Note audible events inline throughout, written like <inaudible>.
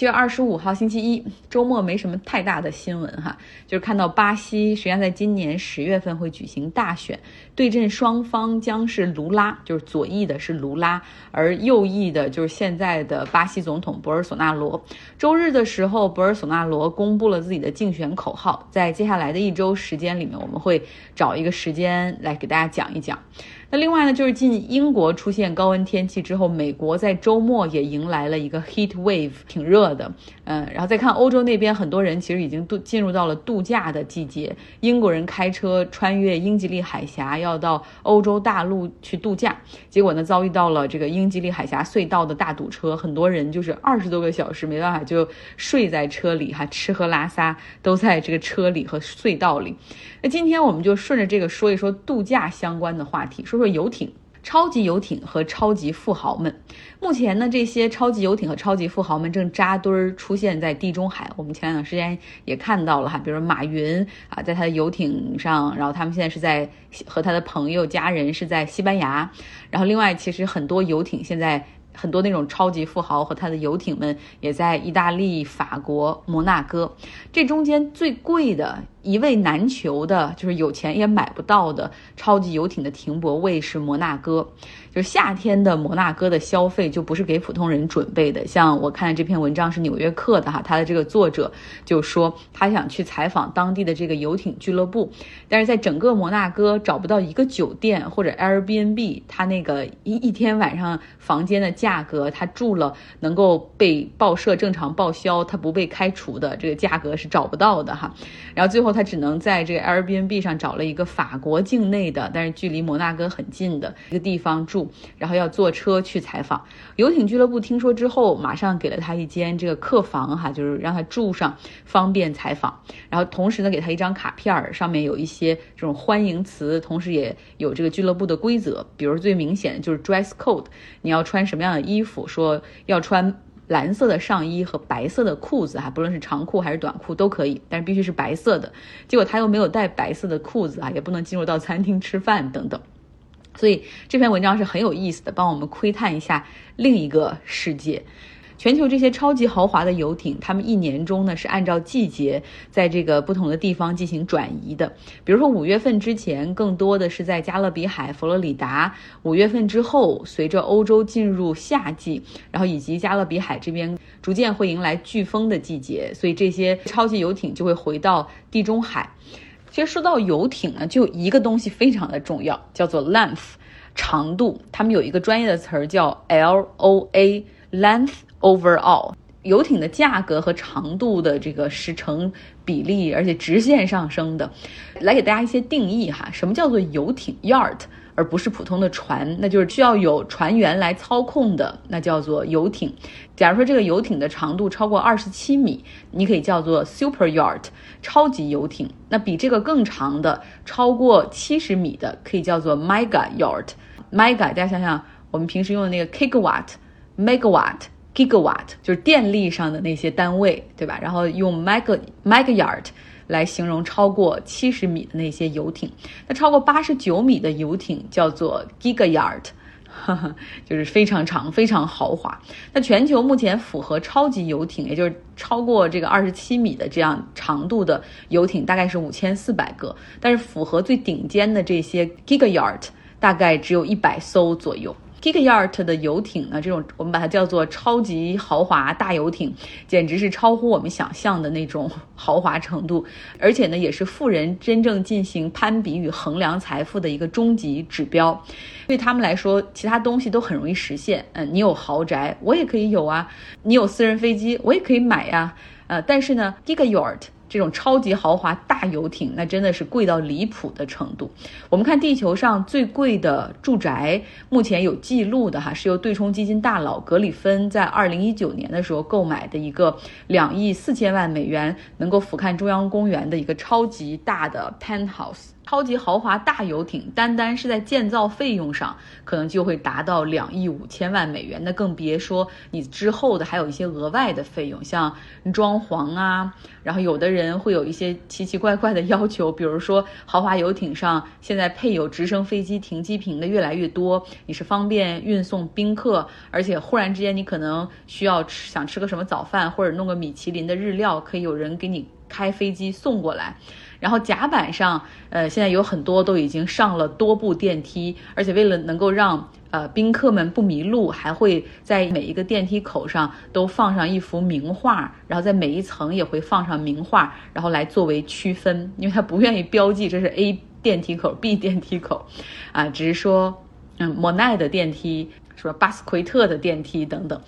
七月二十五号星期一，周末没什么太大的新闻哈，就是看到巴西实际上在今年十月份会举行大选，对阵双方将是卢拉，就是左翼的是卢拉，而右翼的就是现在的巴西总统博尔索纳罗。周日的时候，博尔索纳罗公布了自己的竞选口号，在接下来的一周时间里面，我们会找一个时间来给大家讲一讲。那另外呢，就是近英国出现高温天气之后，美国在周末也迎来了一个 heat wave，挺热的。嗯，然后再看欧洲那边，很多人其实已经度进入到了度假的季节。英国人开车穿越英吉利海峡，要到欧洲大陆去度假，结果呢，遭遇到了这个英吉利海峡隧道的大堵车，很多人就是 <laughs> 二十多个小时没办法就睡在车里，哈，吃喝拉撒都在这个车里和隧道里。那今天我们就顺着这个说一说度假相关的话题，说说游艇、超级游艇和超级富豪们。目前呢，这些超级游艇和超级富豪们正扎堆儿出现在地中海。我们前两段时间也看到了哈，比如说马云啊，在他的游艇上，然后他们现在是在和他的朋友、家人是在西班牙。然后另外，其实很多游艇现在。很多那种超级富豪和他的游艇们也在意大利、法国、摩纳哥。这中间最贵的、一位难求的，就是有钱也买不到的超级游艇的停泊位是摩纳哥。就是夏天的摩纳哥的消费就不是给普通人准备的。像我看这篇文章是《纽约客》的哈，他的这个作者就说他想去采访当地的这个游艇俱乐部，但是在整个摩纳哥找不到一个酒店或者 Airbnb，他那个一一天晚上房间的价格，他住了能够被报社正常报销，他不被开除的这个价格是找不到的哈。然后最后他只能在这个 Airbnb 上找了一个法国境内的，但是距离摩纳哥很近的一个地方住。然后要坐车去采访游艇俱乐部，听说之后马上给了他一间这个客房哈，就是让他住上方便采访。然后同时呢，给他一张卡片儿，上面有一些这种欢迎词，同时也有这个俱乐部的规则。比如最明显的就是 dress code，你要穿什么样的衣服？说要穿蓝色的上衣和白色的裤子啊，不论是长裤还是短裤都可以，但是必须是白色的。结果他又没有带白色的裤子啊，也不能进入到餐厅吃饭等等。所以这篇文章是很有意思的，帮我们窥探一下另一个世界。全球这些超级豪华的游艇，他们一年中呢是按照季节在这个不同的地方进行转移的。比如说五月份之前，更多的是在加勒比海、佛罗里达；五月份之后，随着欧洲进入夏季，然后以及加勒比海这边逐渐会迎来飓风的季节，所以这些超级游艇就会回到地中海。其实说到游艇呢，就一个东西非常的重要，叫做 length，长度。他们有一个专业的词儿叫 L O A，length overall。游艇的价格和长度的这个是成比例，而且直线上升的。来给大家一些定义哈，什么叫做游艇 yacht？而不是普通的船，那就是需要有船员来操控的，那叫做游艇。假如说这个游艇的长度超过二十七米，你可以叫做 super yacht，超级游艇。那比这个更长的，超过七十米的，可以叫做 mega yacht。mega，大家想想，我们平时用的那个 kilowatt、megawatt、gigawatt，就是电力上的那些单位，对吧？然后用 mega mega yard。来形容超过七十米的那些游艇，那超过八十九米的游艇叫做 giga yacht，<laughs> 就是非常长、非常豪华。那全球目前符合超级游艇，也就是超过这个二十七米的这样长度的游艇，大概是五千四百个，但是符合最顶尖的这些 giga yacht，大概只有一百艘左右。Giga Yacht 的游艇呢，这种我们把它叫做超级豪华大游艇，简直是超乎我们想象的那种豪华程度，而且呢，也是富人真正进行攀比与衡量财富的一个终极指标。对他们来说，其他东西都很容易实现。嗯，你有豪宅，我也可以有啊；你有私人飞机，我也可以买呀。呃，但是呢，Giga Yacht。这种超级豪华大游艇，那真的是贵到离谱的程度。我们看地球上最贵的住宅，目前有记录的哈，是由对冲基金大佬格里芬在二零一九年的时候购买的一个两亿四千万美元，能够俯瞰中央公园的一个超级大的 penthouse。超级豪华大游艇，单单是在建造费用上，可能就会达到两亿五千万美元。那更别说你之后的还有一些额外的费用，像装潢啊，然后有的人会有一些奇奇怪怪的要求，比如说豪华游艇上现在配有直升飞机停机坪的越来越多，你是方便运送宾客，而且忽然之间你可能需要吃想吃个什么早饭，或者弄个米其林的日料，可以有人给你开飞机送过来。然后甲板上，呃，现在有很多都已经上了多部电梯，而且为了能够让呃宾客们不迷路，还会在每一个电梯口上都放上一幅名画，然后在每一层也会放上名画，然后来作为区分，因为他不愿意标记这是 A 电梯口、B 电梯口，啊，只是说，嗯，莫奈的电梯是吧？巴斯奎特的电梯等等。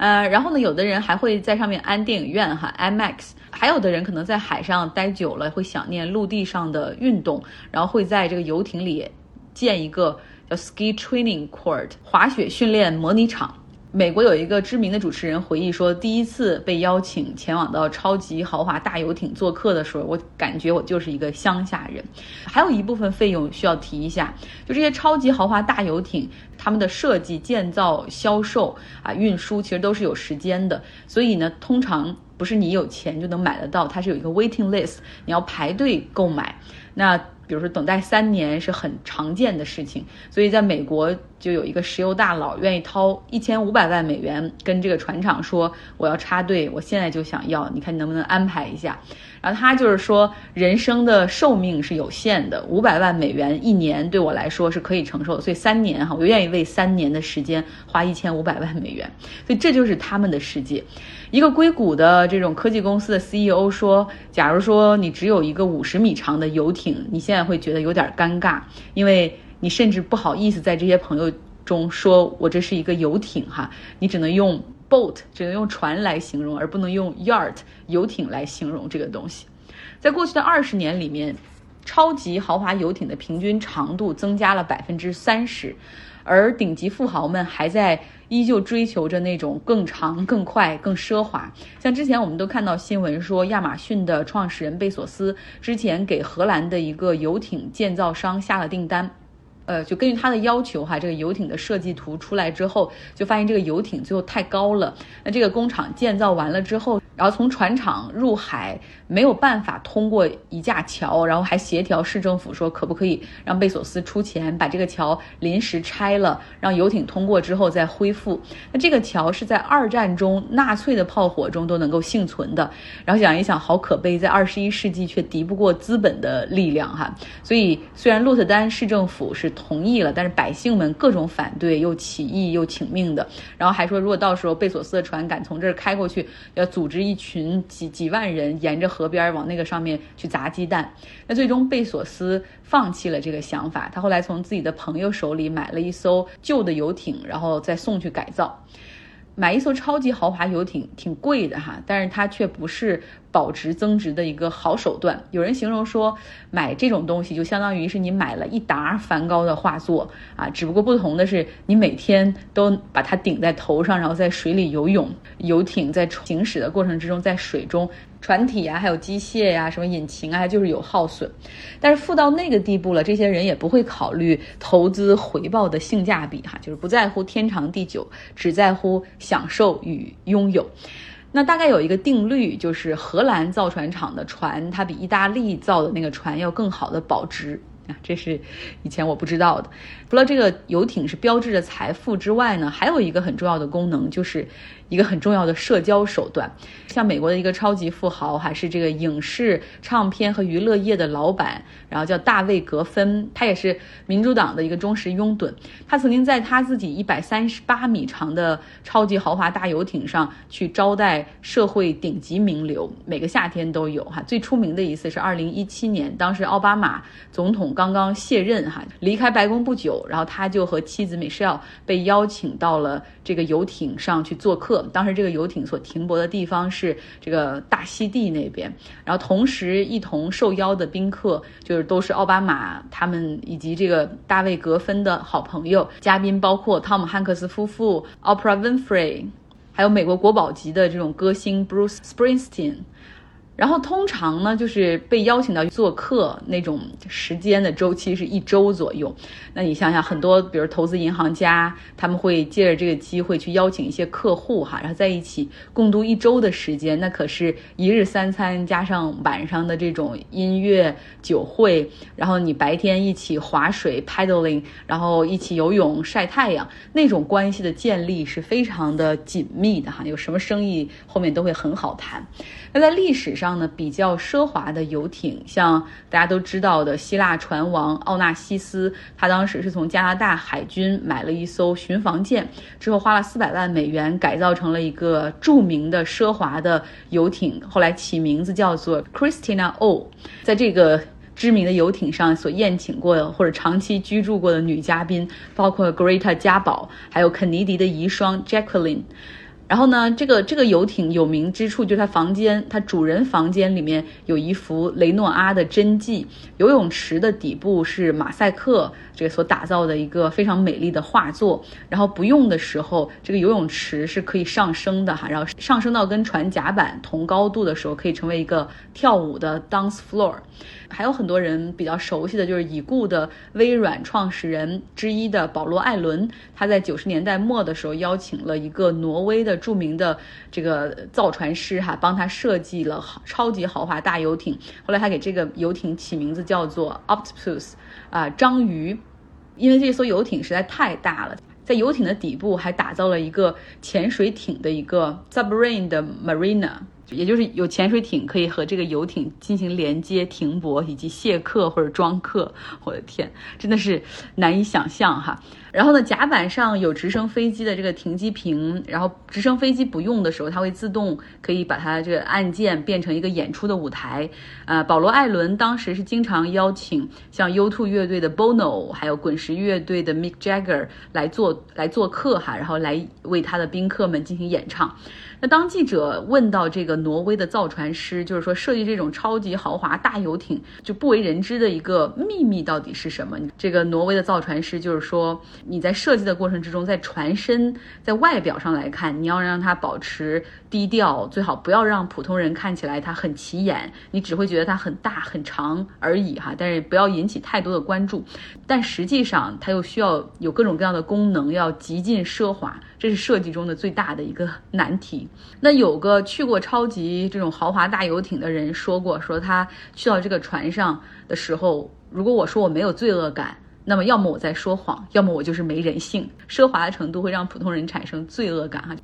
呃，然后呢，有的人还会在上面安电影院哈，IMAX，还有的人可能在海上待久了，会想念陆地上的运动，然后会在这个游艇里建一个叫 Ski Training Court 滑雪训练模拟场。美国有一个知名的主持人回忆说，第一次被邀请前往到超级豪华大游艇做客的时候，我感觉我就是一个乡下人。还有一部分费用需要提一下，就这些超级豪华大游艇，他们的设计、建造、销售啊、运输其实都是有时间的，所以呢，通常不是你有钱就能买得到，它是有一个 waiting list，你要排队购买。那比如说等待三年是很常见的事情，所以在美国。就有一个石油大佬愿意掏一千五百万美元跟这个船厂说我要插队，我现在就想要，你看你能不能安排一下？然后他就是说人生的寿命是有限的，五百万美元一年对我来说是可以承受的，所以三年哈，我愿意为三年的时间花一千五百万美元，所以这就是他们的世界。一个硅谷的这种科技公司的 CEO 说，假如说你只有一个五十米长的游艇，你现在会觉得有点尴尬，因为。你甚至不好意思在这些朋友中说，我这是一个游艇哈，你只能用 boat，只能用船来形容，而不能用 yacht 游艇来形容这个东西。在过去的二十年里面，超级豪华游艇的平均长度增加了百分之三十，而顶级富豪们还在依旧追求着那种更长、更快、更奢华。像之前我们都看到新闻说，亚马逊的创始人贝索斯之前给荷兰的一个游艇建造商下了订单。呃，就根据他的要求哈，这个游艇的设计图出来之后，就发现这个游艇最后太高了。那这个工厂建造完了之后，然后从船厂入海没有办法通过一架桥，然后还协调市政府说可不可以让贝索斯出钱把这个桥临时拆了，让游艇通过之后再恢复。那这个桥是在二战中纳粹的炮火中都能够幸存的。然后想一想，好可悲，在二十一世纪却敌不过资本的力量哈。所以虽然鹿特丹市政府是。同意了，但是百姓们各种反对，又起义又请命的，然后还说，如果到时候贝索斯的船敢从这儿开过去，要组织一一群几几万人沿着河边往那个上面去砸鸡蛋。那最终贝索斯放弃了这个想法，他后来从自己的朋友手里买了一艘旧的游艇，然后再送去改造。买一艘超级豪华游艇挺贵的哈，但是它却不是保值增值的一个好手段。有人形容说，买这种东西就相当于是你买了一沓梵高的画作啊，只不过不同的是，你每天都把它顶在头上，然后在水里游泳。游艇在行驶的过程之中，在水中。船体呀，还有机械呀，什么引擎啊，就是有耗损。但是富到那个地步了，这些人也不会考虑投资回报的性价比哈，就是不在乎天长地久，只在乎享受与拥有。那大概有一个定律，就是荷兰造船厂的船，它比意大利造的那个船要更好的保值。这是以前我不知道的。除了这个游艇是标志着财富之外呢，还有一个很重要的功能，就是一个很重要的社交手段。像美国的一个超级富豪，还是这个影视、唱片和娱乐业的老板，然后叫大卫·格芬，他也是民主党的一个忠实拥趸。他曾经在他自己一百三十八米长的超级豪华大游艇上去招待社会顶级名流，每个夏天都有哈。最出名的一次是二零一七年，当时奥巴马总统刚刚卸任哈，离开白宫不久。然后他就和妻子米歇尔被邀请到了这个游艇上去做客。当时这个游艇所停泊的地方是这个大溪地那边。然后同时一同受邀的宾客就是都是奥巴马他们以及这个大卫格芬的好朋友。嘉宾包括汤姆汉克斯夫妇、Oprah Winfrey，还有美国国宝级的这种歌星 Bruce Springsteen。然后通常呢，就是被邀请到做客那种时间的周期是一周左右。那你想想，很多比如投资银行家，他们会借着这个机会去邀请一些客户哈，然后在一起共度一周的时间。那可是一日三餐加上晚上的这种音乐酒会，然后你白天一起划水 paddling，然后一起游泳晒太阳，那种关系的建立是非常的紧密的哈。有什么生意后面都会很好谈。那在历史上呢，比较奢华的游艇，像大家都知道的希腊船王奥纳西斯，他当时是从加拿大海军买了一艘巡防舰，之后花了四百万美元改造成了一个著名的奢华的游艇，后来起名字叫做 Christina O。在这个知名的游艇上所宴请过的或者长期居住过的女嘉宾，包括 Greta 嘉宝，还有肯尼迪的遗孀 Jacqueline。然后呢，这个这个游艇有名之处就是它房间，它主人房间里面有一幅雷诺阿的真迹，游泳池的底部是马赛克这个所打造的一个非常美丽的画作。然后不用的时候，这个游泳池是可以上升的哈，然后上升到跟船甲板同高度的时候，可以成为一个跳舞的 dance floor。还有很多人比较熟悉的就是已故的微软创始人之一的保罗·艾伦，他在九十年代末的时候邀请了一个挪威的著名的这个造船师哈，帮他设计了超级豪华大游艇。后来他给这个游艇起名字叫做 Octopus，啊，章鱼，因为这艘游艇实在太大了，在游艇的底部还打造了一个潜水艇的一个 submarine 的 marina。也就是有潜水艇可以和这个游艇进行连接、停泊以及卸客或者装客。我的天，真的是难以想象哈。然后呢，甲板上有直升飞机的这个停机坪，然后直升飞机不用的时候，它会自动可以把它这个按键变成一个演出的舞台。呃，保罗·艾伦当时是经常邀请像 U2 乐队的 Bono，还有滚石乐队的 Mick Jagger 来做来做客哈，然后来为他的宾客们进行演唱。那当记者问到这个挪威的造船师，就是说设计这种超级豪华大游艇就不为人知的一个秘密到底是什么？这个挪威的造船师就是说，你在设计的过程之中，在船身在外表上来看，你要让它保持低调，最好不要让普通人看起来它很起眼，你只会觉得它很大很长而已哈。但是不要引起太多的关注，但实际上它又需要有各种各样的功能，要极尽奢华。这是设计中的最大的一个难题。那有个去过超级这种豪华大游艇的人说过，说他去到这个船上的时候，如果我说我没有罪恶感，那么要么我在说谎，要么我就是没人性。奢华的程度会让普通人产生罪恶感哈。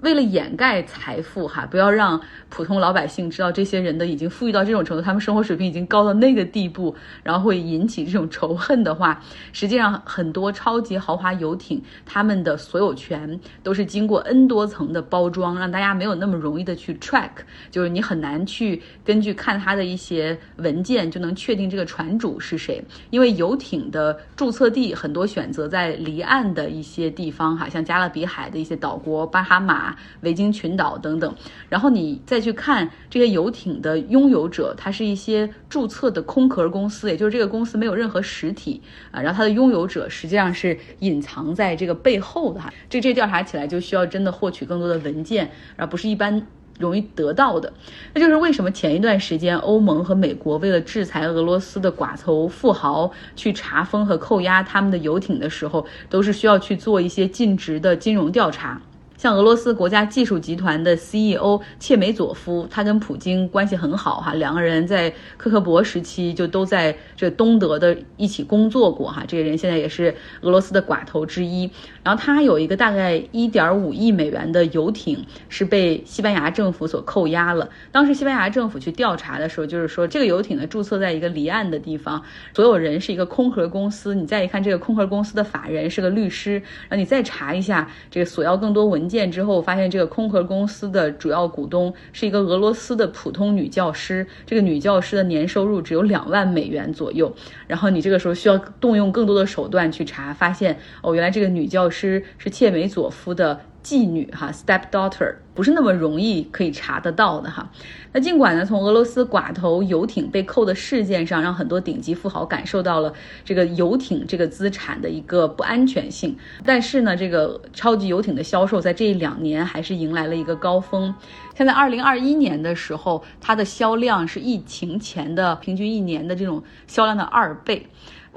为了掩盖财富，哈，不要让普通老百姓知道这些人的已经富裕到这种程度，他们生活水平已经高到那个地步，然后会引起这种仇恨的话，实际上很多超级豪华游艇，他们的所有权都是经过 N 多层的包装，让大家没有那么容易的去 track，就是你很难去根据看他的一些文件就能确定这个船主是谁，因为游艇的注册地很多选择在离岸的一些地方，哈，像加勒比海的一些岛国，巴哈马。维京群岛等等，然后你再去看这些游艇的拥有者，它是一些注册的空壳公司，也就是这个公司没有任何实体啊，然后它的拥有者实际上是隐藏在这个背后的哈。这这调查起来就需要真的获取更多的文件，而不是一般容易得到的。那就是为什么前一段时间欧盟和美国为了制裁俄罗斯的寡头富豪，去查封和扣押他们的游艇的时候，都是需要去做一些尽职的金融调查。像俄罗斯国家技术集团的 CEO 切梅佐夫，他跟普京关系很好哈，两个人在科克勃时期就都在这东德的一起工作过哈。这个人现在也是俄罗斯的寡头之一。然后他有一个大概一点五亿美元的游艇是被西班牙政府所扣押了。当时西班牙政府去调查的时候，就是说这个游艇呢注册在一个离岸的地方，所有人是一个空壳公司。你再一看这个空壳公司的法人是个律师，然后你再查一下这个索要更多文。件之后发现，这个空壳公司的主要股东是一个俄罗斯的普通女教师。这个女教师的年收入只有两万美元左右。然后你这个时候需要动用更多的手段去查，发现哦，原来这个女教师是切梅佐夫的。妓女哈，stepdaughter，不是那么容易可以查得到的哈。那尽管呢，从俄罗斯寡头游艇被扣的事件上，让很多顶级富豪感受到了这个游艇这个资产的一个不安全性，但是呢，这个超级游艇的销售在这一两年还是迎来了一个高峰。现在二零二一年的时候，它的销量是疫情前的平均一年的这种销量的二倍。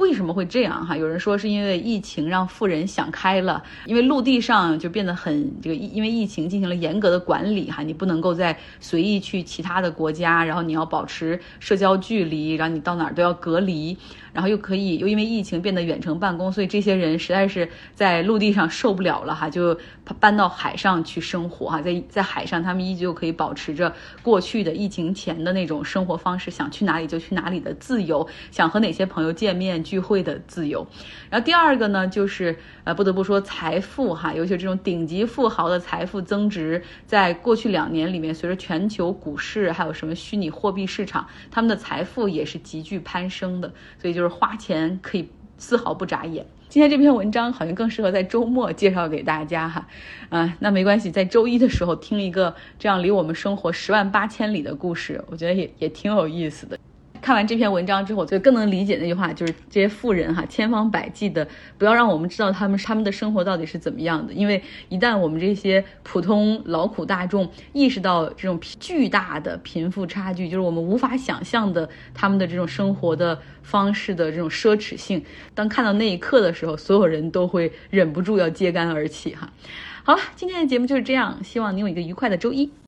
为什么会这样哈？有人说是因为疫情让富人想开了，因为陆地上就变得很这个，因为疫情进行了严格的管理哈，你不能够再随意去其他的国家，然后你要保持社交距离，然后你到哪儿都要隔离。然后又可以，又因为疫情变得远程办公，所以这些人实在是在陆地上受不了了哈，就搬到海上去生活哈，在在海上他们依旧可以保持着过去的疫情前的那种生活方式，想去哪里就去哪里的自由，想和哪些朋友见面聚会的自由。然后第二个呢，就是呃不得不说财富哈，尤其这种顶级富豪的财富增值，在过去两年里面，随着全球股市还有什么虚拟货币市场，他们的财富也是急剧攀升的，所以就。就是花钱可以丝毫不眨眼。今天这篇文章好像更适合在周末介绍给大家哈，啊，那没关系，在周一的时候听一个这样离我们生活十万八千里的故事，我觉得也也挺有意思的。看完这篇文章之后，我就更能理解那句话，就是这些富人哈，千方百计的不要让我们知道他们他们的生活到底是怎么样的，因为一旦我们这些普通劳苦大众意识到这种巨大的贫富差距，就是我们无法想象的他们的这种生活的方式的这种奢侈性，当看到那一刻的时候，所有人都会忍不住要揭竿而起哈。好了，今天的节目就是这样，希望你有一个愉快的周一。